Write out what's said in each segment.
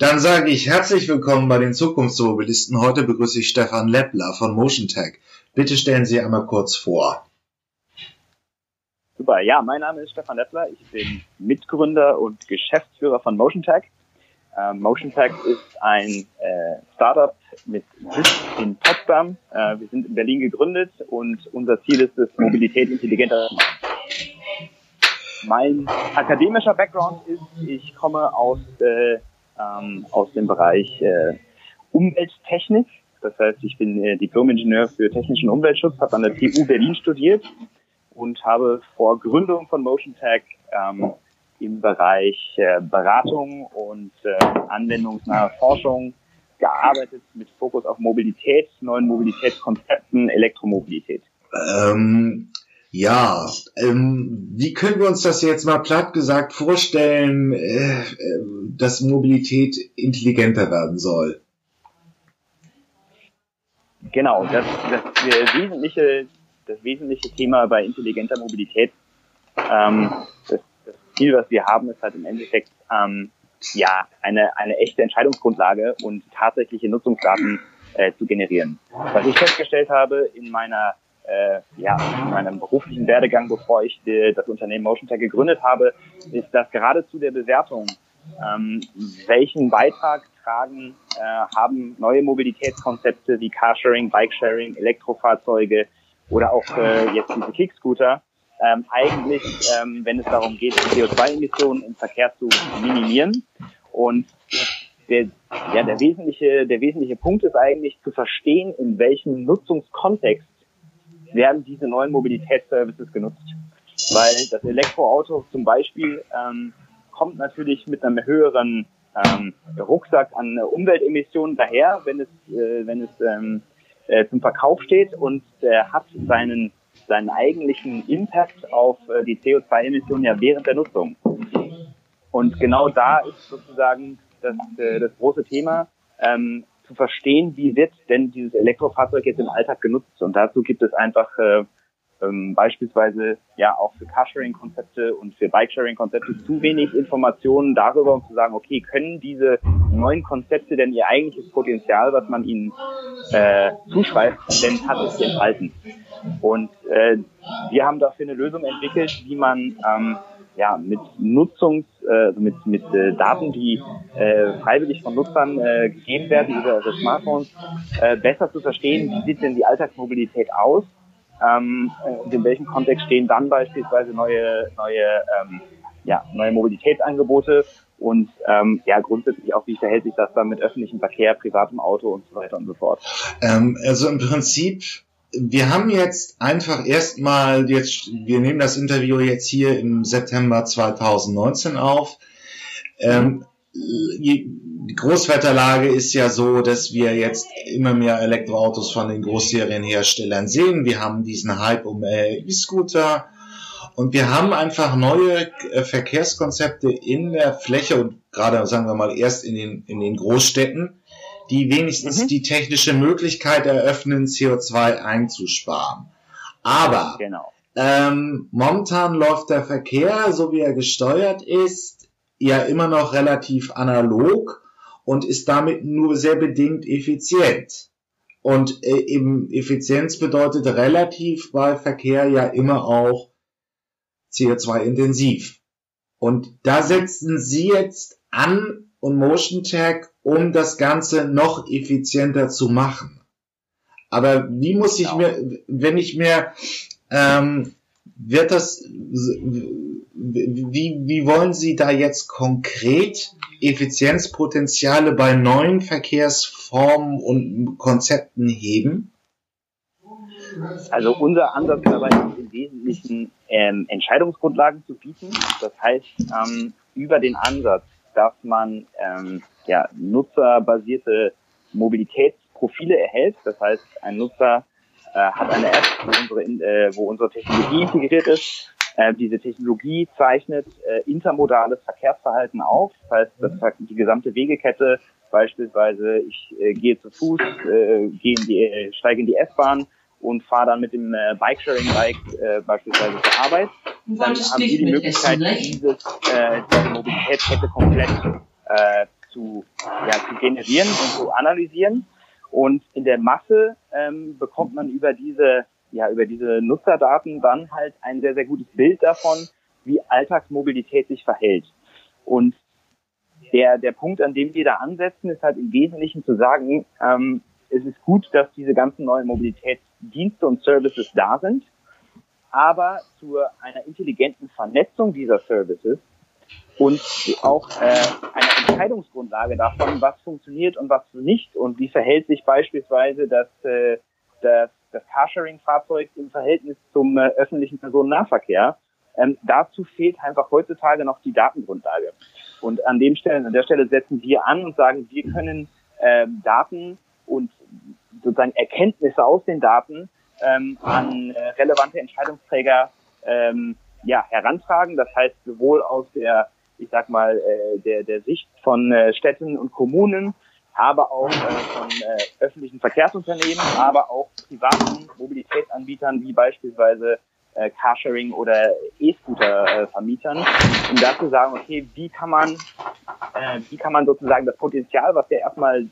Dann sage ich herzlich willkommen bei den Zukunftsmobilisten. Heute begrüße ich Stefan Leppler von MotionTech. Bitte stellen Sie einmal kurz vor. Super, ja, mein Name ist Stefan Leppler. Ich bin Mitgründer und Geschäftsführer von MotionTech. Äh, MotionTech ist ein äh, Startup mit Sitz in Potsdam. Äh, wir sind in Berlin gegründet und unser Ziel ist es, Mobilität intelligenter zu machen. Mein akademischer Background ist, ich komme aus, äh, ähm, aus dem Bereich äh, Umwelttechnik. Das heißt, ich bin äh, Diplom-Ingenieur für technischen Umweltschutz, habe an der TU Berlin studiert und habe vor Gründung von MotionTech ähm, im Bereich äh, Beratung und äh, anwendungsnahe Forschung gearbeitet mit Fokus auf Mobilität, neuen Mobilitätskonzepten, Elektromobilität. Ähm, ja, ähm, wie können wir uns das jetzt mal platt gesagt vorstellen, äh, äh, dass Mobilität intelligenter werden soll? Genau, das, das, das, wesentliche, das wesentliche Thema bei intelligenter Mobilität, ähm, das, das Ziel, was wir haben, ist halt im Endeffekt ähm, ja eine, eine echte Entscheidungsgrundlage und tatsächliche Nutzungsdaten äh, zu generieren. Was ich festgestellt habe in meiner äh, ja, in meinem beruflichen Werdegang, bevor ich die, das Unternehmen MotionTech gegründet habe, ist, dass gerade zu der Bewertung, ähm, welchen Beitrag tragen, äh, haben neue Mobilitätskonzepte wie Carsharing, Bikesharing, Elektrofahrzeuge oder auch äh, jetzt diese Kickscooter, ähm, eigentlich, ähm, wenn es darum geht, CO2-Emissionen im Verkehr zu minimieren. Und der, ja, der wesentliche, der wesentliche Punkt ist eigentlich zu verstehen, in welchem Nutzungskontext werden diese neuen Mobilitätsservices genutzt. Weil das Elektroauto zum Beispiel ähm, kommt natürlich mit einem höheren ähm, Rucksack an Umweltemissionen daher, wenn es, äh, wenn es ähm, äh, zum Verkauf steht und äh, hat seinen, seinen eigentlichen Impact auf äh, die CO2-Emissionen ja während der Nutzung. Und genau da ist sozusagen das, äh, das große Thema. Ähm, zu verstehen, wie wird denn dieses Elektrofahrzeug jetzt im Alltag genutzt. Und dazu gibt es einfach äh, ähm, beispielsweise ja auch für Carsharing-Konzepte und für Bikesharing-Konzepte zu wenig Informationen darüber, um zu sagen, okay, können diese neuen Konzepte denn ihr eigentliches Potenzial, was man ihnen äh, zuschreibt, denn tatsächlich enthalten? Und äh, wir haben dafür eine Lösung entwickelt, wie man ähm, ja, mit Nutzungs, äh, mit, mit äh, Daten, die äh, freiwillig von Nutzern äh, gegeben werden über ihre Smartphones, äh, besser zu verstehen, wie sieht denn die Alltagsmobilität aus ähm, und in welchem Kontext stehen dann beispielsweise neue, neue, ähm, ja, neue Mobilitätsangebote und ähm, ja grundsätzlich auch, wie verhält sich das dann mit öffentlichem Verkehr, privatem Auto und so weiter und so fort. Ähm, also im Prinzip wir haben jetzt einfach erstmal jetzt, wir nehmen das Interview jetzt hier im September 2019 auf. Ähm, die Großwetterlage ist ja so, dass wir jetzt immer mehr Elektroautos von den Großserienherstellern sehen. Wir haben diesen Hype um E-Scooter und wir haben einfach neue äh, Verkehrskonzepte in der Fläche und gerade sagen wir mal erst in den, in den Großstädten, die wenigstens mhm. die technische Möglichkeit eröffnen, CO2 einzusparen. Aber genau. ähm, momentan läuft der Verkehr, so wie er gesteuert ist, ja immer noch relativ analog und ist damit nur sehr bedingt effizient. Und äh, eben Effizienz bedeutet relativ bei Verkehr ja immer auch CO2-intensiv. Und da setzen Sie jetzt an und Motion Tag, um das Ganze noch effizienter zu machen. Aber wie muss ich genau. mir, wenn ich mir, ähm, wird das, wie, wie wollen Sie da jetzt konkret Effizienzpotenziale bei neuen Verkehrsformen und Konzepten heben? Also unser Ansatz dabei ist im Wesentlichen ähm, Entscheidungsgrundlagen zu bieten. Das heißt, ähm, über den Ansatz dass man ähm, ja, nutzerbasierte Mobilitätsprofile erhält. Das heißt, ein Nutzer äh, hat eine App, wo unsere, äh, wo unsere Technologie integriert ist. Äh, diese Technologie zeichnet äh, intermodales Verkehrsverhalten auf. Das heißt, das, die gesamte Wegekette, beispielsweise ich äh, gehe zu Fuß, äh, gehe in die, äh, steige in die S-Bahn, und fahre dann mit dem äh, Bikesharing-Bike äh, beispielsweise zur Arbeit. Dann haben wir die Möglichkeit, ne? dieses, äh, diese Mobilitätskette komplett äh, zu, ja, zu generieren und zu analysieren. Und in der Masse ähm, bekommt man über diese, ja, über diese Nutzerdaten dann halt ein sehr, sehr gutes Bild davon, wie Alltagsmobilität sich verhält. Und der, der Punkt, an dem wir da ansetzen, ist halt im Wesentlichen zu sagen, ähm, es ist gut, dass diese ganzen neuen Mobilitätsdienste und Services da sind, aber zu einer intelligenten Vernetzung dieser Services und auch äh, eine Entscheidungsgrundlage davon, was funktioniert und was nicht und wie verhält sich beispielsweise das, äh, das, das Carsharing-Fahrzeug im Verhältnis zum äh, öffentlichen Personennahverkehr. Ähm, dazu fehlt einfach heutzutage noch die Datengrundlage. Und an dem Stelle, an der Stelle setzen wir an und sagen, wir können ähm, Daten und sozusagen Erkenntnisse aus den Daten ähm, an äh, relevante Entscheidungsträger ähm, ja, herantragen. Das heißt, sowohl aus der, ich sag mal, äh, der, der Sicht von äh, Städten und Kommunen, aber auch äh, von äh, öffentlichen Verkehrsunternehmen, aber auch privaten Mobilitätsanbietern wie beispielsweise äh, Carsharing oder E-Scooter-Vermietern, äh, um da zu sagen, okay, wie kann man, äh, wie kann man sozusagen das Potenzial, was ja erstmal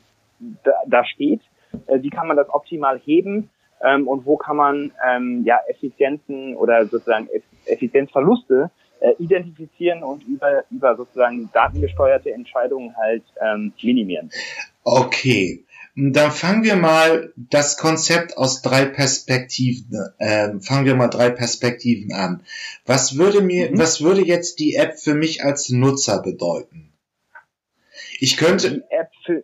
da, da steht, äh, wie kann man das optimal heben ähm, und wo kann man ähm, ja Effizienzen oder sozusagen Effizienzverluste äh, identifizieren und über, über sozusagen datengesteuerte Entscheidungen halt ähm, minimieren. Okay. Dann fangen wir mal das Konzept aus drei Perspektiven, äh, fangen wir mal drei Perspektiven an. Was würde mir, mhm. was würde jetzt die App für mich als Nutzer bedeuten? Ich könnte, die App für,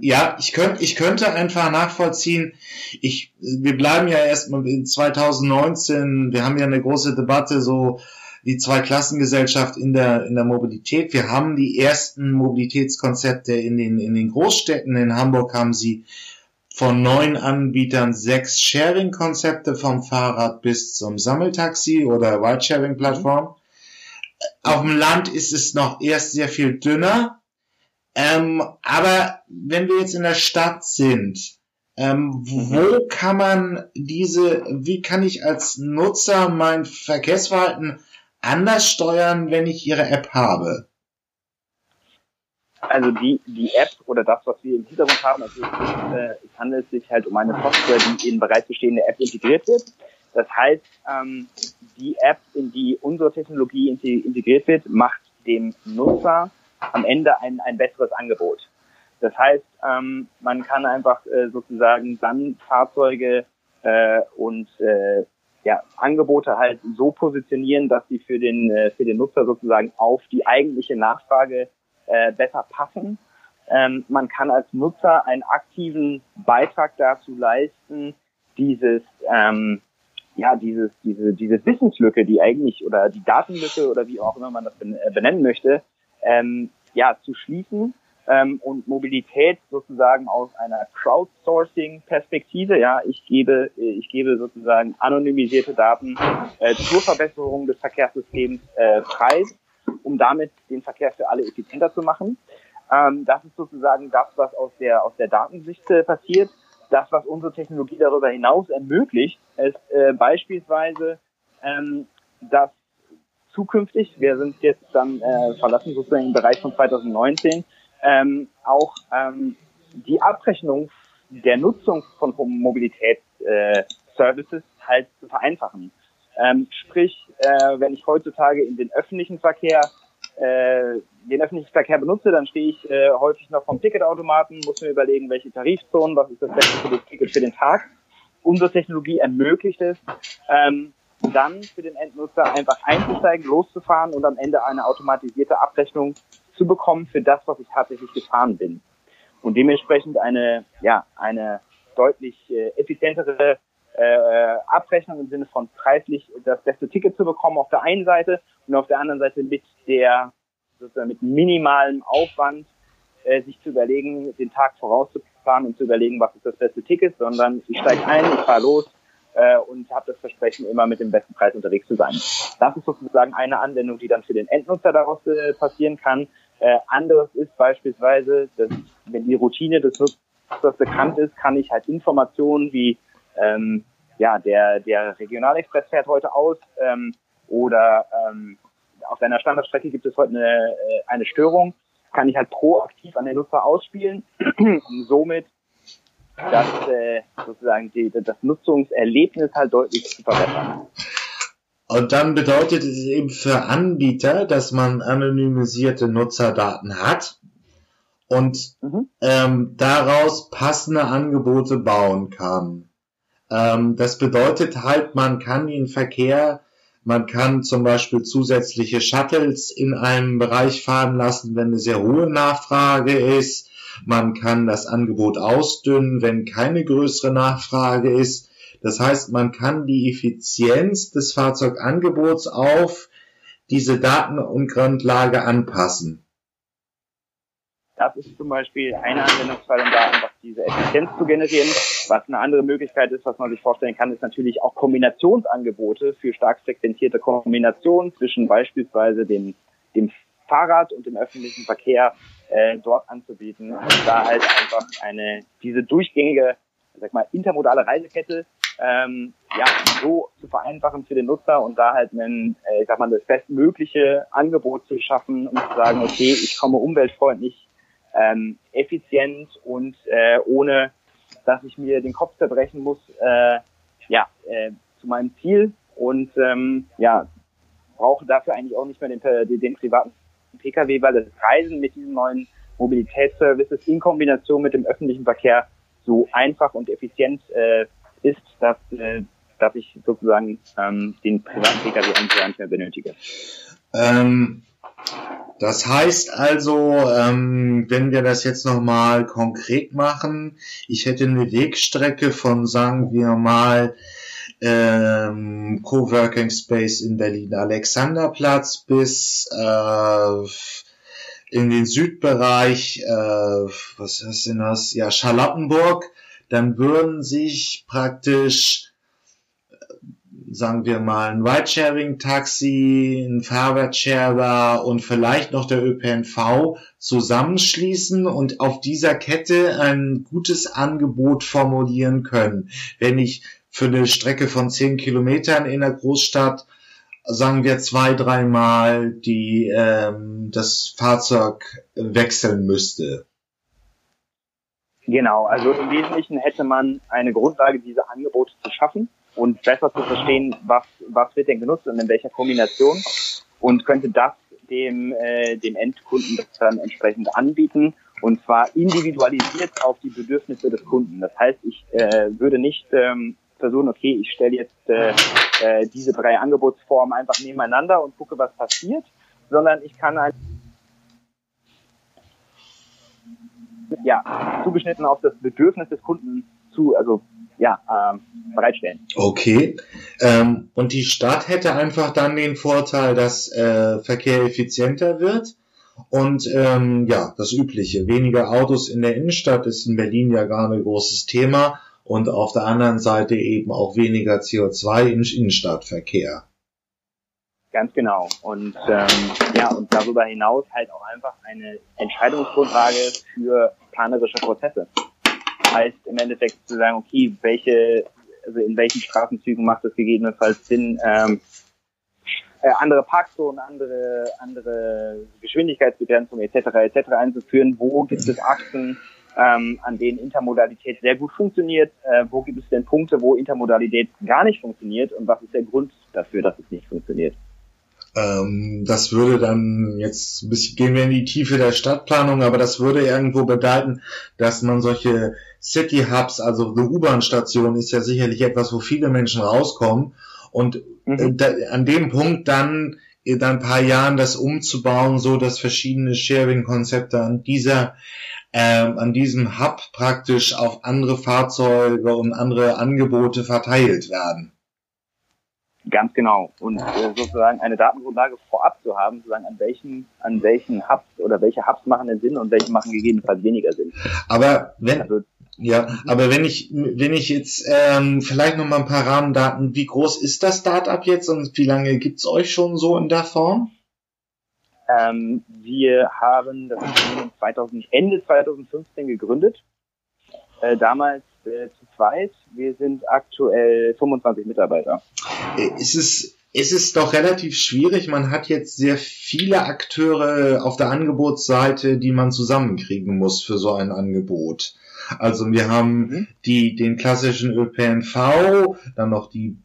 ja, ich könnte, ich könnte einfach nachvollziehen. Ich, wir bleiben ja erstmal in 2019. Wir haben ja eine große Debatte so die Zweiklassengesellschaft in der in der Mobilität. Wir haben die ersten Mobilitätskonzepte in den in den Großstädten. In Hamburg haben sie von neun Anbietern sechs Sharing-Konzepte vom Fahrrad bis zum Sammeltaxi oder Ride-Sharing-Plattform. Mhm. Auf dem Land ist es noch erst sehr viel dünner. Ähm, aber wenn wir jetzt in der Stadt sind, ähm, wo kann man diese, wie kann ich als Nutzer mein Verkehrsverhalten anders steuern, wenn ich Ihre App habe? Also die, die App oder das, was wir im Hintergrund haben, also es, äh, es handelt sich halt um eine Software, die in bereits bestehende App integriert wird. Das heißt, ähm, die App, in die unsere Technologie integriert wird, macht dem Nutzer am Ende ein, ein besseres Angebot. Das heißt, ähm, man kann einfach äh, sozusagen dann Fahrzeuge äh, und äh, ja, Angebote halt so positionieren, dass sie für den, äh, für den Nutzer sozusagen auf die eigentliche Nachfrage äh, besser passen. Ähm, man kann als Nutzer einen aktiven Beitrag dazu leisten, dieses ähm, ja, dieses, diese, diese Wissenslücke, die eigentlich, oder die Datenlücke oder wie auch immer man das äh, benennen möchte, ähm, ja, zu schließen ähm, und Mobilität sozusagen aus einer Crowdsourcing-Perspektive. Ja, ich gebe, ich gebe sozusagen anonymisierte Daten äh, zur Verbesserung des Verkehrssystems äh, preis, um damit den Verkehr für alle effizienter zu machen. Ähm, das ist sozusagen das, was aus der aus der Datensicht äh, passiert. Das, was unsere Technologie darüber hinaus ermöglicht, ist äh, beispielsweise, ähm, dass zukünftig, wir sind jetzt dann äh, verlassen sozusagen im Bereich von 2019, ähm, auch ähm, die Abrechnung der Nutzung von Mobilitätsservices äh, halt zu vereinfachen. Ähm, sprich, äh, wenn ich heutzutage in den öffentlichen Verkehr äh, den öffentlichen Verkehr benutze, dann stehe ich äh, häufig noch vom Ticketautomaten, muss mir überlegen, welche Tarifzonen, was ist das beste für das Ticket für den Tag. Unsere Technologie ermöglicht es, ähm, dann für den Endnutzer einfach einzusteigen, loszufahren und am Ende eine automatisierte Abrechnung zu bekommen für das, was ich tatsächlich gefahren bin. Und dementsprechend eine, ja, eine deutlich äh, effizientere äh, Abrechnung im Sinne von preislich das beste Ticket zu bekommen auf der einen Seite und auf der anderen Seite mit der sozusagen mit minimalem Aufwand äh, sich zu überlegen, den Tag vorauszufahren und zu überlegen, was ist das beste Ticket, sondern ich steige ein, ich fahre los, äh, und habe das Versprechen, immer mit dem besten Preis unterwegs zu sein. Das ist sozusagen eine Anwendung, die dann für den Endnutzer daraus äh, passieren kann. Äh, anderes ist beispielsweise, dass wenn die Routine des Nutzers bekannt ist, kann ich halt Informationen wie ähm, ja der der Regionalexpress fährt heute aus ähm, oder ähm, auf deiner Standardstrecke gibt es heute eine, äh, eine Störung, kann ich halt proaktiv an den Nutzer ausspielen, um somit das äh, sozusagen die, das Nutzungserlebnis halt deutlich zu verbessern. Und dann bedeutet es eben für Anbieter, dass man anonymisierte Nutzerdaten hat und mhm. ähm, daraus passende Angebote bauen kann. Ähm, das bedeutet halt, man kann den Verkehr, man kann zum Beispiel zusätzliche Shuttles in einem Bereich fahren lassen, wenn eine sehr hohe Nachfrage ist. Man kann das Angebot ausdünnen, wenn keine größere Nachfrage ist. Das heißt, man kann die Effizienz des Fahrzeugangebots auf diese Daten- und Grundlage anpassen. Das ist zum Beispiel eine Anwendungsfall, um da einfach diese Effizienz zu generieren. Was eine andere Möglichkeit ist, was man sich vorstellen kann, ist natürlich auch Kombinationsangebote für stark frequentierte Kombinationen zwischen beispielsweise dem, dem Fahrrad und dem öffentlichen Verkehr äh, dort anzubieten. Und da halt einfach eine diese durchgängige, sag mal, intermodale Reisekette ähm, ja, so zu vereinfachen für den Nutzer und da halt ein, äh, ich sag mal, das bestmögliche Angebot zu schaffen und zu sagen, okay, ich komme umweltfreundlich, ähm, effizient und äh, ohne, dass ich mir den Kopf zerbrechen muss, äh, ja, äh, zu meinem Ziel. Und ähm, ja, brauche dafür eigentlich auch nicht mehr den, den, den privaten Pkw, weil das Reisen mit diesen neuen Mobilitätsservices in Kombination mit dem öffentlichen Verkehr so einfach und effizient äh, ist, dass, äh, dass ich sozusagen ähm, den privaten Pkw eigentlich nicht mehr benötige. Ähm, das heißt also, ähm, wenn wir das jetzt nochmal konkret machen, ich hätte eine Wegstrecke von, sagen wir mal, ähm, Coworking Space in Berlin Alexanderplatz bis äh, in den Südbereich, äh, was ist denn das? Ja, Charlottenburg, dann würden sich praktisch sagen wir mal, ein Ridesharing-Taxi, ein Fahrradsharer und vielleicht noch der ÖPNV zusammenschließen und auf dieser Kette ein gutes Angebot formulieren können. Wenn ich für eine Strecke von zehn Kilometern in der Großstadt sagen wir zwei, dreimal die ähm, das Fahrzeug wechseln müsste. Genau, also im Wesentlichen hätte man eine Grundlage, diese Angebote zu schaffen und besser zu verstehen, was, was wird denn genutzt und in welcher Kombination und könnte das dem, äh, dem Endkunden dann entsprechend anbieten und zwar individualisiert auf die Bedürfnisse des Kunden. Das heißt, ich äh, würde nicht ähm, versuchen, okay, ich stelle jetzt äh, äh, diese drei Angebotsformen einfach nebeneinander und gucke, was passiert, sondern ich kann ein ja, zugeschnitten auf das Bedürfnis des Kunden zu, also ja, ähm, bereitstellen. Okay. Ähm, und die Stadt hätte einfach dann den Vorteil, dass äh, Verkehr effizienter wird. Und ähm, ja, das Übliche. Weniger Autos in der Innenstadt ist in Berlin ja gar ein großes Thema. Und auf der anderen Seite eben auch weniger CO2 im Innenstadtverkehr. Ganz genau. Und ähm, ja, und darüber hinaus halt auch einfach eine Entscheidungsgrundlage für planerische Prozesse heißt im Endeffekt zu sagen, okay, welche, also in welchen Straßenzügen macht es gegebenenfalls Sinn, ähm, äh, andere Parkzonen, andere, andere Geschwindigkeitsbegrenzungen etc. etc. einzuführen, wo gibt es Achsen, ähm, an denen Intermodalität sehr gut funktioniert, äh, wo gibt es denn Punkte, wo Intermodalität gar nicht funktioniert und was ist der Grund dafür, dass es nicht funktioniert. Ähm, das würde dann jetzt ein bisschen gehen wir in die Tiefe der Stadtplanung, aber das würde irgendwo bedeuten, dass man solche City Hubs, also eine U-Bahn-Station ist ja sicherlich etwas, wo viele Menschen rauskommen und äh, mhm. da, an dem Punkt dann in ein paar Jahren das umzubauen, so dass verschiedene Sharing-Konzepte an dieser ähm, an diesem Hub praktisch auf andere Fahrzeuge und andere Angebote verteilt werden. Ganz genau. Und äh, sozusagen eine Datengrundlage vorab zu haben, zu sagen, an welchen, an welchen Hubs oder welche Hubs machen denn Sinn und welche machen gegebenenfalls weniger Sinn. Aber wenn, also, ja, aber wenn ich, wenn ich jetzt ähm, vielleicht noch mal ein paar Rahmendaten, wie groß ist das Startup jetzt und wie lange gibt's euch schon so in der Form? Ähm, wir haben das 2000, Ende 2015 gegründet. Äh, damals äh, zu zweit. Wir sind aktuell 25 Mitarbeiter. Ist es es ist doch relativ schwierig. Man hat jetzt sehr viele Akteure auf der Angebotsseite, die man zusammenkriegen muss für so ein Angebot. Also wir haben mhm. die, den klassischen ÖPNV, dann noch die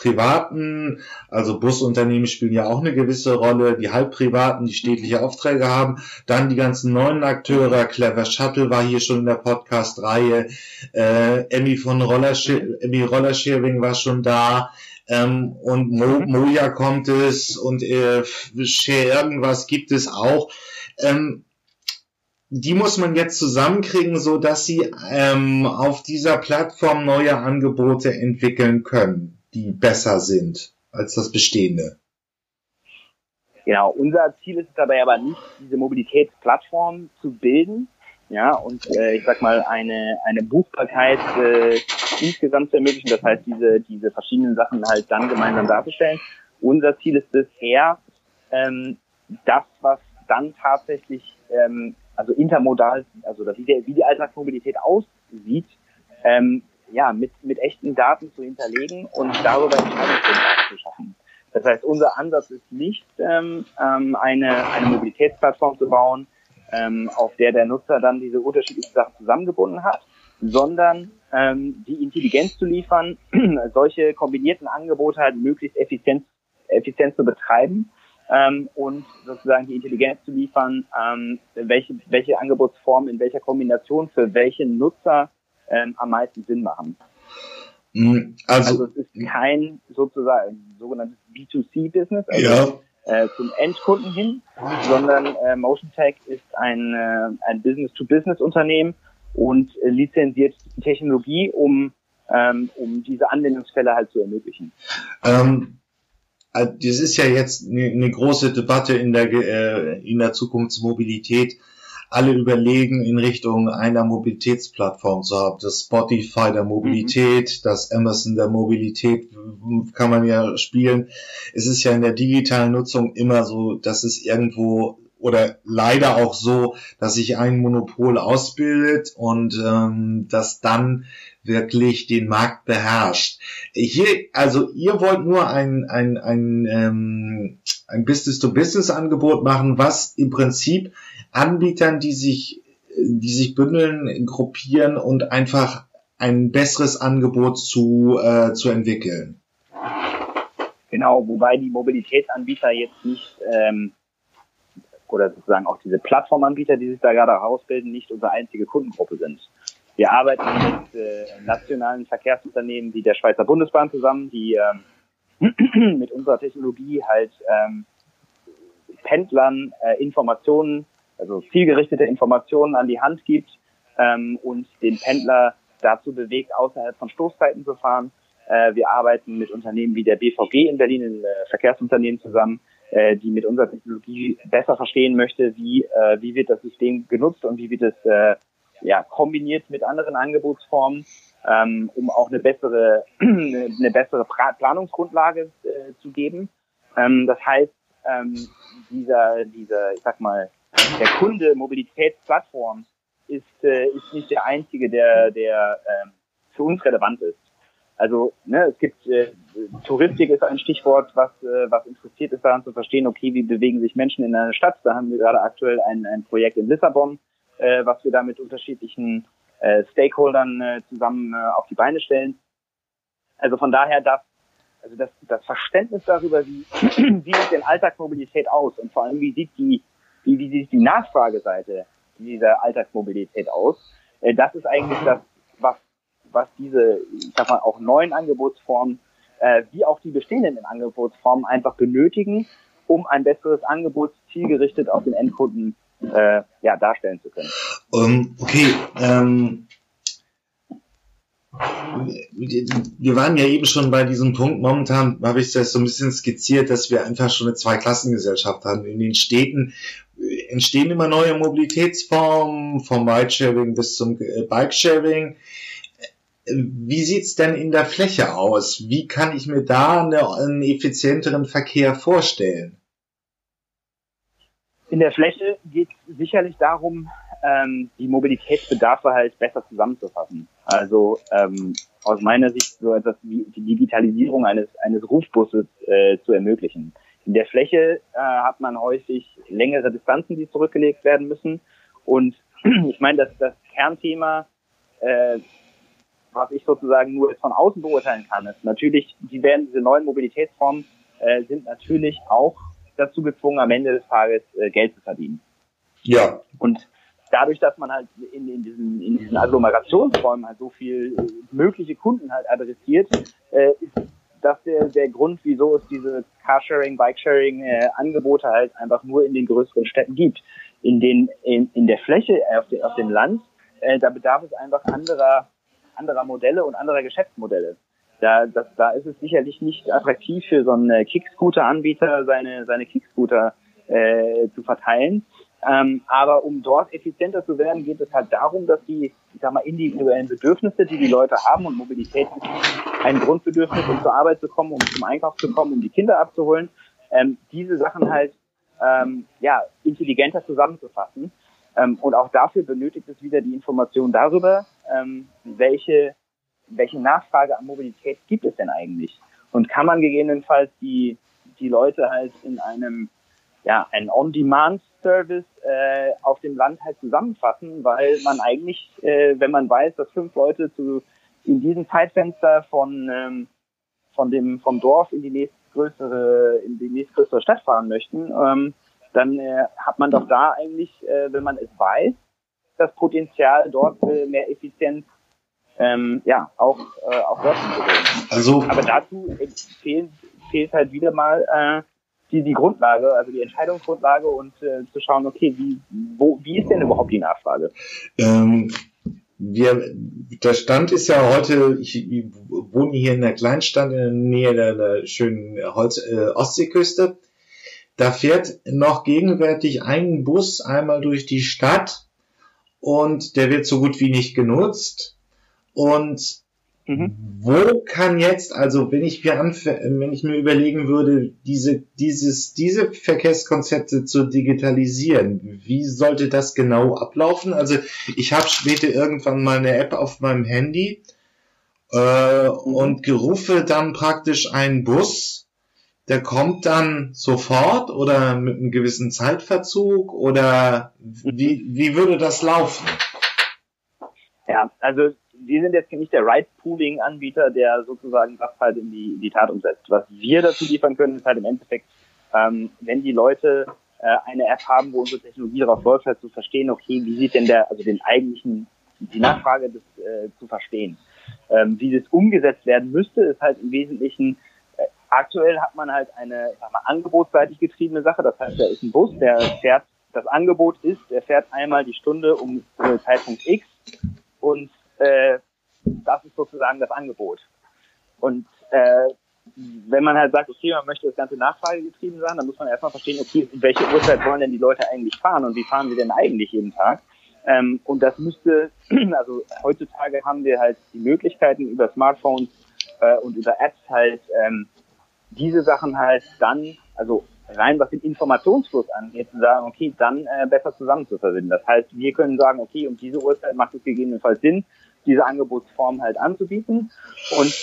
privaten, also Busunternehmen spielen ja auch eine gewisse Rolle, die halbprivaten, die städtliche Aufträge haben, dann die ganzen neuen Akteure, Clever Shuttle war hier schon in der Podcast-Reihe, äh, Emmy von Rollersharing, Emmy Rollersharing war schon da, ähm, und Mo, mhm. Moja kommt es und äh, irgendwas gibt es auch. Ähm, die muss man jetzt zusammenkriegen, so dass sie ähm, auf dieser Plattform neue Angebote entwickeln können, die besser sind als das bestehende. Genau, unser Ziel ist es dabei aber nicht, diese Mobilitätsplattform zu bilden, ja, und äh, ich sag mal, eine, eine Buchbarkeit äh, insgesamt zu ermöglichen, das heißt, diese, diese verschiedenen Sachen halt dann gemeinsam darzustellen. Unser Ziel ist bisher, ähm, das, was dann tatsächlich ähm, also intermodal, also wie, der, wie die Alltagsmobilität aussieht, ähm, ja, mit, mit echten Daten zu hinterlegen und darüber Entscheidungsgrundlagen zu schaffen. Das heißt, unser Ansatz ist nicht, ähm, ähm, eine, eine Mobilitätsplattform zu bauen, ähm, auf der der Nutzer dann diese unterschiedlichen Sachen zusammengebunden hat, sondern ähm, die Intelligenz zu liefern, solche kombinierten Angebote halt möglichst effizient, effizient zu betreiben ähm, und sozusagen die Intelligenz zu liefern, ähm, welche, welche Angebotsformen in welcher Kombination für welche Nutzer ähm, am meisten Sinn machen. Hm, also, also es ist kein sozusagen sogenanntes B2C-Business, also ja. äh, zum Endkunden hin, sondern äh, Motion Tech ist ein, äh, ein Business-to-Business-Unternehmen und äh, lizenziert Technologie, um, ähm, um diese Anwendungsfälle halt zu ermöglichen. Ähm, äh, das ist ja jetzt eine große Debatte in der, äh, in der Zukunftsmobilität. Alle überlegen in Richtung einer Mobilitätsplattform zu haben. Das Spotify der Mobilität, mhm. das Amazon der Mobilität kann man ja spielen. Es ist ja in der digitalen Nutzung immer so, dass es irgendwo oder leider auch so, dass sich ein Monopol ausbildet und ähm, das dann wirklich den Markt beherrscht. Hier, also ihr wollt nur ein, ein, ein, ähm, ein Business-to-Business-Angebot machen, was im Prinzip Anbietern, die sich, die sich bündeln, gruppieren und einfach ein besseres Angebot zu, äh, zu entwickeln. Genau, wobei die Mobilitätsanbieter jetzt nicht ähm, oder sozusagen auch diese Plattformanbieter, die sich da gerade herausbilden, nicht unsere einzige Kundengruppe sind. Wir arbeiten mit äh, nationalen Verkehrsunternehmen wie der Schweizer Bundesbahn zusammen, die ähm, mit unserer Technologie halt ähm, Pendlern äh, Informationen, also zielgerichtete Informationen an die Hand gibt ähm, und den Pendler dazu bewegt, außerhalb von Stoßzeiten zu fahren. Äh, wir arbeiten mit Unternehmen wie der BVG in Berlin, ein äh, Verkehrsunternehmen zusammen, äh, die mit unserer Technologie besser verstehen möchte, wie, äh, wie wird das System genutzt und wie wird es äh, ja, kombiniert mit anderen Angebotsformen, ähm, um auch eine bessere, eine bessere Planungsgrundlage äh, zu geben. Ähm, das heißt, ähm, dieser, dieser, ich sag mal, der Kunde Mobilitätsplattform ist, äh, ist nicht der einzige, der, der äh, für uns relevant ist. Also ne, es gibt äh, Touristik ist ein Stichwort, was äh, was interessiert ist daran zu verstehen, okay, wie bewegen sich Menschen in einer Stadt. Da haben wir gerade aktuell ein, ein Projekt in Lissabon, äh, was wir da mit unterschiedlichen äh, Stakeholdern äh, zusammen äh, auf die Beine stellen. Also von daher das also das, das Verständnis darüber, wie, wie sieht denn Alltagsmobilität aus und vor allem wie sieht die wie, wie sieht die Nachfrageseite dieser Alltagsmobilität aus, äh, das ist eigentlich das, was was diese, ich sag mal, auch neuen Angebotsformen, äh, wie auch die bestehenden Angebotsformen einfach benötigen, um ein besseres Angebot zielgerichtet auf den Endkunden äh, ja, darstellen zu können. Um, okay, ähm, wir waren ja eben schon bei diesem Punkt. Momentan habe ich das so ein bisschen skizziert, dass wir einfach schon eine Zweiklassengesellschaft haben. In den Städten entstehen immer neue Mobilitätsformen, vom Ridesharing bis zum äh, Bikesharing. Wie sieht's denn in der Fläche aus? Wie kann ich mir da eine, einen effizienteren Verkehr vorstellen? In der Fläche geht es sicherlich darum, ähm, die Mobilitätsbedarfe halt besser zusammenzufassen. Also ähm, aus meiner Sicht so etwas wie die Digitalisierung eines, eines Rufbusses äh, zu ermöglichen. In der Fläche äh, hat man häufig längere Distanzen, die zurückgelegt werden müssen. Und ich meine, dass das Kernthema, äh, was ich sozusagen nur von außen beurteilen kann, ist natürlich, die werden diese neuen Mobilitätsformen äh, sind natürlich auch dazu gezwungen, am Ende des Tages äh, Geld zu verdienen. Ja. Und dadurch, dass man halt in, in, diesen, in diesen Agglomerationsräumen halt so viel äh, mögliche Kunden halt adressiert, äh, ist das der, der Grund, wieso es diese Carsharing, Bikesharing äh, Angebote halt einfach nur in den größeren Städten gibt. In den in, in der Fläche auf, de, auf dem Land, äh, da bedarf es einfach anderer anderer Modelle und anderer Geschäftsmodelle. Da, das, da ist es sicherlich nicht attraktiv für so einen Kickscooter-Anbieter seine seine Kickscooter äh, zu verteilen, ähm, aber um dort effizienter zu werden, geht es halt darum, dass die, ich sag mal, individuellen Bedürfnisse, die die Leute haben, und Mobilität ist ein Grundbedürfnis, um zur Arbeit zu kommen, um zum Einkauf zu kommen, um die Kinder abzuholen, ähm, diese Sachen halt ähm, ja intelligenter zusammenzufassen. Ähm, und auch dafür benötigt es wieder die Information darüber, ähm, welche welche Nachfrage an Mobilität gibt es denn eigentlich? Und kann man gegebenenfalls die die Leute halt in einem ja, ein On-Demand-Service äh, auf dem Land halt zusammenfassen, weil man eigentlich, äh, wenn man weiß, dass fünf Leute zu in diesem Zeitfenster von ähm, von dem vom Dorf in die nächstgrößere in die nächstgrößere Stadt fahren möchten, ähm, dann äh, hat man doch da eigentlich, äh, wenn man es weiß, das Potenzial dort äh, mehr Effizienz ähm, ja auch äh, auch dort zu gewählen. Also aber dazu fehlt fehlt halt wieder mal äh, die, die Grundlage, also die Entscheidungsgrundlage und äh, zu schauen, okay, wie, wo, wie ist denn überhaupt die Nachfrage? Ähm, wir, der Stand ist ja heute, ich, ich wohne hier in der Kleinstadt in der Nähe der, der schönen Holz, äh, Ostseeküste. Da fährt noch gegenwärtig ein Bus einmal durch die Stadt und der wird so gut wie nicht genutzt. Und Mhm. Wo kann jetzt, also wenn ich mir wenn ich mir überlegen würde, diese, dieses, diese Verkehrskonzepte zu digitalisieren, wie sollte das genau ablaufen? Also ich habe später irgendwann mal eine App auf meinem Handy äh, mhm. und gerufe dann praktisch einen Bus, der kommt dann sofort oder mit einem gewissen Zeitverzug oder wie, wie würde das laufen? Ja, also wir sind jetzt nicht der Ride-Pooling-Anbieter, der sozusagen das halt in die, in die Tat umsetzt. Was wir dazu liefern können, ist halt im Endeffekt, ähm, wenn die Leute äh, eine App haben, wo unsere Technologie darauf läuft, halt zu verstehen, okay, wie sieht denn der, also den eigentlichen, die Nachfrage des, äh, zu verstehen. Ähm, wie das umgesetzt werden müsste, ist halt im Wesentlichen, äh, aktuell hat man halt eine, sag mal, angebotsseitig getriebene Sache, das heißt, da ist ein Bus, der fährt, das Angebot ist, der fährt einmal die Stunde um äh, Zeitpunkt X und äh, das ist sozusagen das Angebot. Und äh, wenn man halt sagt, okay, man möchte das Ganze nachfragegetrieben sein, dann muss man erstmal verstehen, okay, welche Uhrzeit wollen denn die Leute eigentlich fahren und wie fahren sie denn eigentlich jeden Tag? Ähm, und das müsste, also heutzutage haben wir halt die Möglichkeiten über Smartphones äh, und über Apps halt ähm, diese Sachen halt dann, also rein was den Informationsfluss angeht, zu sagen, okay, dann äh, besser zusammen zu verbinden. Das heißt, wir können sagen, okay, um diese Uhrzeit macht es gegebenenfalls Sinn, diese Angebotsform halt anzubieten. Und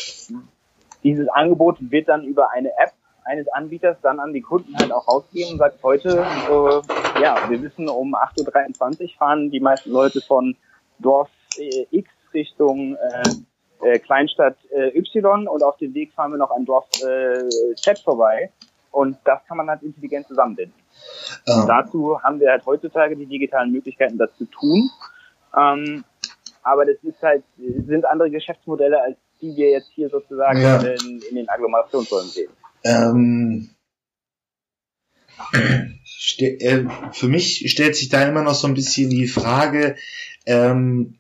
dieses Angebot wird dann über eine App eines Anbieters dann an die Kunden halt auch rausgeben und sagt, heute, äh, ja, wir wissen, um 8.23 Uhr fahren die meisten Leute von Dorf äh, X Richtung äh, äh, Kleinstadt äh, Y und auf dem Weg fahren wir noch an Dorf äh, Z vorbei. Und das kann man halt intelligent zusammenbinden. Ähm. Dazu haben wir halt heutzutage die digitalen Möglichkeiten, das zu tun. Ähm, aber das ist halt, sind andere Geschäftsmodelle, als die wir jetzt hier sozusagen ja. in, in, den Agglomerationsräumen sehen. Ähm, äh, für mich stellt sich da immer noch so ein bisschen die Frage, ähm,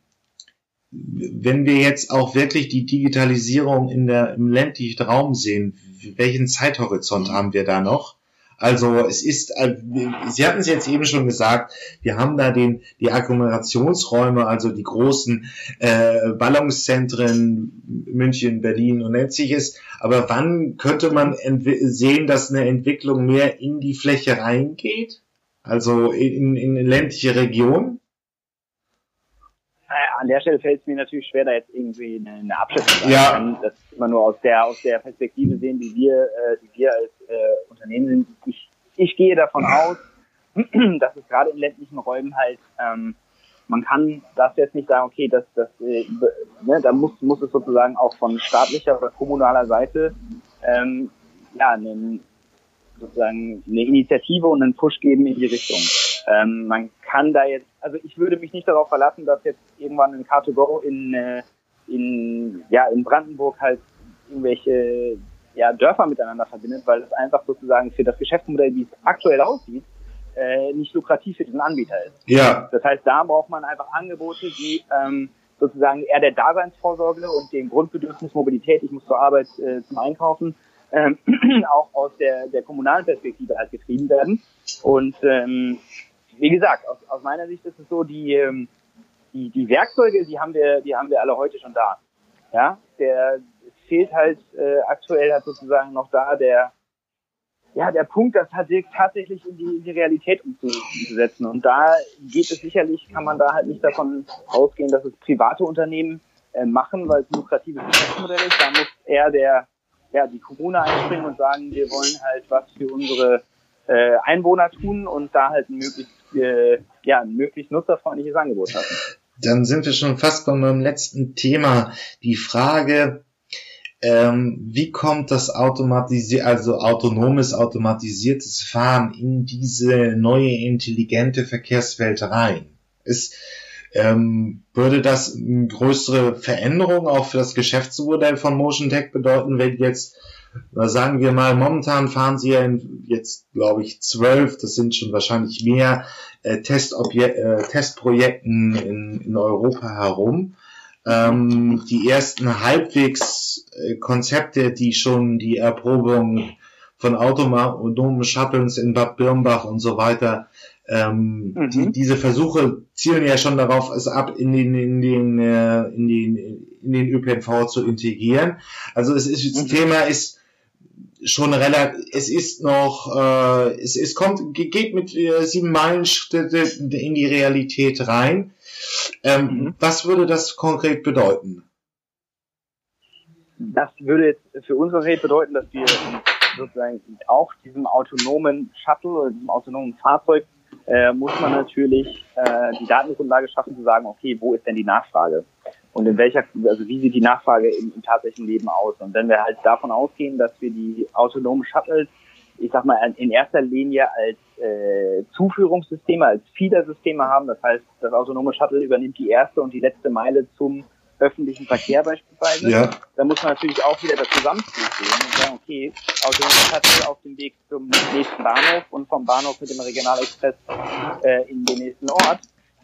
wenn wir jetzt auch wirklich die Digitalisierung in der, im ländlichen Raum sehen, welchen Zeithorizont haben wir da noch? Also es ist, äh, Sie hatten es jetzt eben schon gesagt, wir haben da den, die Agglomerationsräume, also die großen äh, Ballungszentren München, Berlin und etliches. Aber wann könnte man sehen, dass eine Entwicklung mehr in die Fläche reingeht? Also in, in ländliche Regionen? An der Stelle fällt es mir natürlich schwer, da jetzt irgendwie eine, eine Abschätzung zu ja. kann. Das immer nur aus der aus der Perspektive sehen, die wir, äh, die wir als äh, Unternehmen sind. Ich, ich gehe davon aus, dass es gerade in ländlichen Räumen halt ähm, man kann das jetzt nicht sagen, okay, das, das, äh, ne, da muss, muss es sozusagen auch von staatlicher oder kommunaler Seite ähm, ja, einen, sozusagen eine Initiative und einen Push geben in die Richtung. Ähm, man kann da jetzt, also ich würde mich nicht darauf verlassen, dass jetzt irgendwann ein Car2Go in, äh, in, ja, in Brandenburg halt irgendwelche ja, Dörfer miteinander verbindet, weil das einfach sozusagen für das Geschäftsmodell, wie es aktuell aussieht, äh, nicht lukrativ für diesen Anbieter ist. Ja. Das heißt, da braucht man einfach Angebote, die ähm, sozusagen eher der Daseinsvorsorge und dem Grundbedürfnis Mobilität, ich muss zur Arbeit äh, zum Einkaufen, ähm, auch aus der, der kommunalen Perspektive halt getrieben werden. Und ähm, wie gesagt, aus, aus meiner Sicht ist es so, die, ähm, die, die Werkzeuge, die haben wir, die haben wir alle heute schon da. Ja, der es fehlt halt äh, aktuell halt sozusagen noch da der ja, der Punkt, das tatsächlich in die, in die Realität umzusetzen. Und da geht es sicherlich, kann man da halt nicht davon ausgehen, dass es private Unternehmen äh, machen, weil es ein lukratives Geschäftsmodell ist. Da muss eher der, ja, die Kommune einspringen und sagen, wir wollen halt was für unsere äh, Einwohner tun und da halt ein möglichst, äh, ja, ein möglichst nutzerfreundliches Angebot haben. Dann sind wir schon fast bei meinem letzten Thema. Die Frage, ähm, wie kommt das automatisiert, also autonomes, automatisiertes Fahren in diese neue intelligente Verkehrswelt rein? Ist, ähm, würde das eine größere Veränderung auch für das Geschäftsmodell von Motion Tech bedeuten, wenn jetzt, sagen wir mal, momentan fahren sie ja in, jetzt glaube ich zwölf, das sind schon wahrscheinlich mehr äh, Testobje äh, Testprojekten in, in Europa herum ähm, die ersten halbwegs äh, Konzepte, die schon die Erprobung von autonomen Shuttles in Bad Birnbach und so weiter, ähm, mhm. die, diese Versuche zielen ja schon darauf, es ab in den in den äh, in den in den ÖPNV zu integrieren. Also es ist das mhm. Thema ist schon relativ, es ist noch, äh, es, es kommt, geht mit äh, sieben Meilen in die Realität rein. Ähm, mhm. Was würde das konkret bedeuten? Das würde jetzt für uns konkret bedeuten, dass wir sozusagen auch diesem autonomen Shuttle oder diesem autonomen Fahrzeug äh, muss man natürlich äh, die Datengrundlage schaffen, zu sagen, okay, wo ist denn die Nachfrage? Und in welcher, also wie sieht die Nachfrage im, im tatsächlichen Leben aus? Und wenn wir halt davon ausgehen, dass wir die autonomen Shuttles ich sag mal, in erster Linie als äh, Zuführungssysteme, als Feeder-Systeme haben. Das heißt, das autonome Shuttle übernimmt die erste und die letzte Meile zum öffentlichen Verkehr beispielsweise. Ja. Da muss man natürlich auch wieder das Gesamtbild sehen und sagen, okay, autonome Shuttle auf dem Weg zum nächsten Bahnhof und vom Bahnhof mit dem Regionalexpress äh, in den nächsten Ort.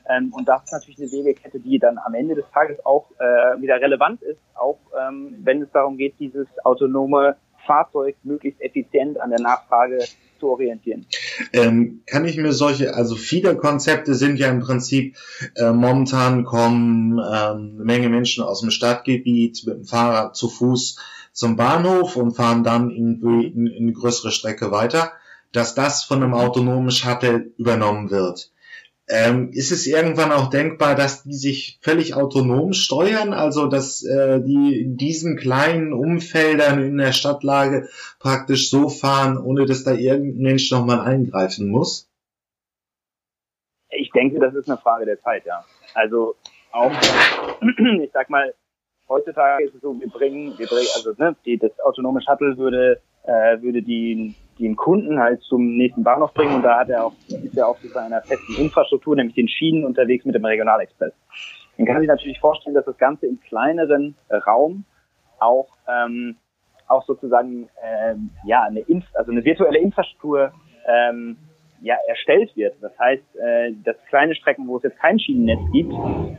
Ähm, und das ist natürlich eine Wegekette, die dann am Ende des Tages auch äh, wieder relevant ist, auch ähm, wenn es darum geht, dieses autonome Fahrzeug möglichst effizient an der Nachfrage zu orientieren. Ähm, kann ich mir solche, also viele Konzepte sind ja im Prinzip, äh, momentan kommen ähm, eine Menge Menschen aus dem Stadtgebiet mit dem Fahrrad zu Fuß zum Bahnhof und fahren dann irgendwie in, in eine größere Strecke weiter, dass das von einem autonomen Shuttle übernommen wird. Ähm, ist es irgendwann auch denkbar, dass die sich völlig autonom steuern, also dass äh, die in diesen kleinen Umfeldern in der Stadtlage praktisch so fahren, ohne dass da irgendein Mensch nochmal eingreifen muss? Ich denke, das ist eine Frage der Zeit, ja. Also auch, ich sag mal, heutzutage ist es so, wir bringen, wir bringen, also ne, die, das autonome Shuttle würde, äh, würde die den Kunden halt zum nächsten Bahnhof bringen und da hat er auch, ist er auch zu seiner festen Infrastruktur, nämlich den Schienen unterwegs mit dem Regionalexpress. Man kann sich natürlich vorstellen, dass das Ganze im kleineren Raum auch, ähm, auch sozusagen ähm, ja eine Inf also eine virtuelle Infrastruktur ähm, ja, erstellt wird. Das heißt, äh, dass kleine Strecken, wo es jetzt kein Schienennetz gibt,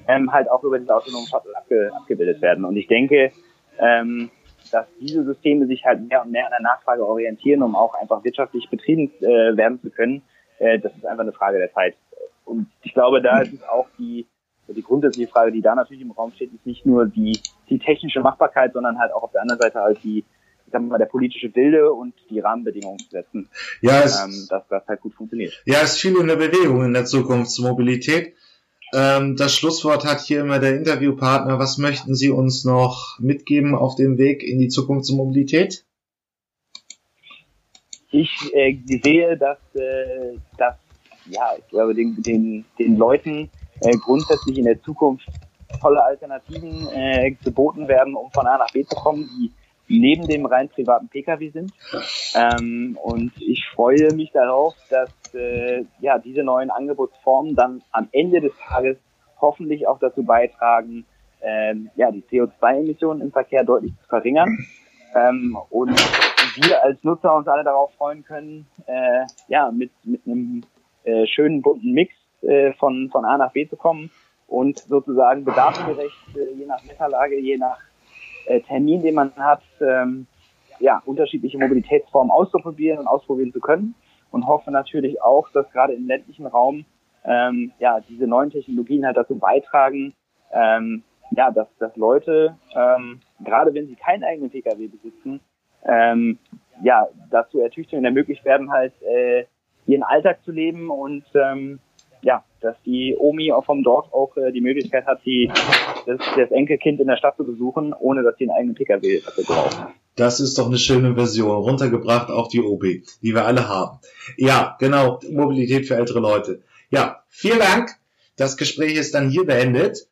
ähm, halt auch über den autonomen Shuttle abge abgebildet werden. Und ich denke, ähm, dass diese Systeme sich halt mehr und mehr an der Nachfrage orientieren, um auch einfach wirtschaftlich betrieben äh, werden zu können. Äh, das ist einfach eine Frage der Zeit. Und ich glaube, da ist es auch die, die grundsätzliche Frage, die da natürlich im Raum steht, ist nicht nur die, die technische Machbarkeit, sondern halt auch auf der anderen Seite halt die, ich sag mal, der politische Bilde und die Rahmenbedingungen zu setzen, ja, es, ähm, dass das halt gut funktioniert. Ja, es ist viel in der Bewegung in der Zukunftsmobilität. Ähm, das Schlusswort hat hier immer der Interviewpartner. Was möchten Sie uns noch mitgeben auf dem Weg in die Zukunftsmobilität? Ich äh, sehe, dass, äh, dass ja, ich glaube, den, den, den Leuten äh, grundsätzlich in der Zukunft tolle Alternativen äh, geboten werden, um von A nach B zu kommen, die neben dem rein privaten Pkw sind. Ähm, und ich freue mich darauf, dass äh, ja diese neuen Angebotsformen dann am Ende des Tages hoffentlich auch dazu beitragen, äh, ja die CO2-Emissionen im Verkehr deutlich zu verringern. Ähm, und wir als Nutzer uns alle darauf freuen können, äh, ja mit mit einem äh, schönen bunten Mix äh, von von A nach B zu kommen und sozusagen bedarfsgerecht, äh, je nach Wetterlage, je nach äh, Termin, den man hat, ähm, ja, unterschiedliche Mobilitätsformen auszuprobieren und ausprobieren zu können und hoffe natürlich auch, dass gerade im ländlichen Raum ähm, ja diese neuen Technologien halt dazu beitragen, ähm, ja, dass, dass Leute, ähm, gerade wenn sie keinen eigenen Pkw besitzen, ähm, ja, dazu ertüchtigen und ermöglicht werden, halt äh, ihren Alltag zu leben und ähm, ja, dass die Omi vom Dorf auch äh, die Möglichkeit hat, die, das, das Enkelkind in der Stadt zu besuchen, ohne dass sie einen eigenen Pkw dafür braucht. Das ist doch eine schöne Version, runtergebracht auf die OB, die wir alle haben. Ja, genau, Mobilität für ältere Leute. Ja, vielen Dank. Das Gespräch ist dann hier beendet.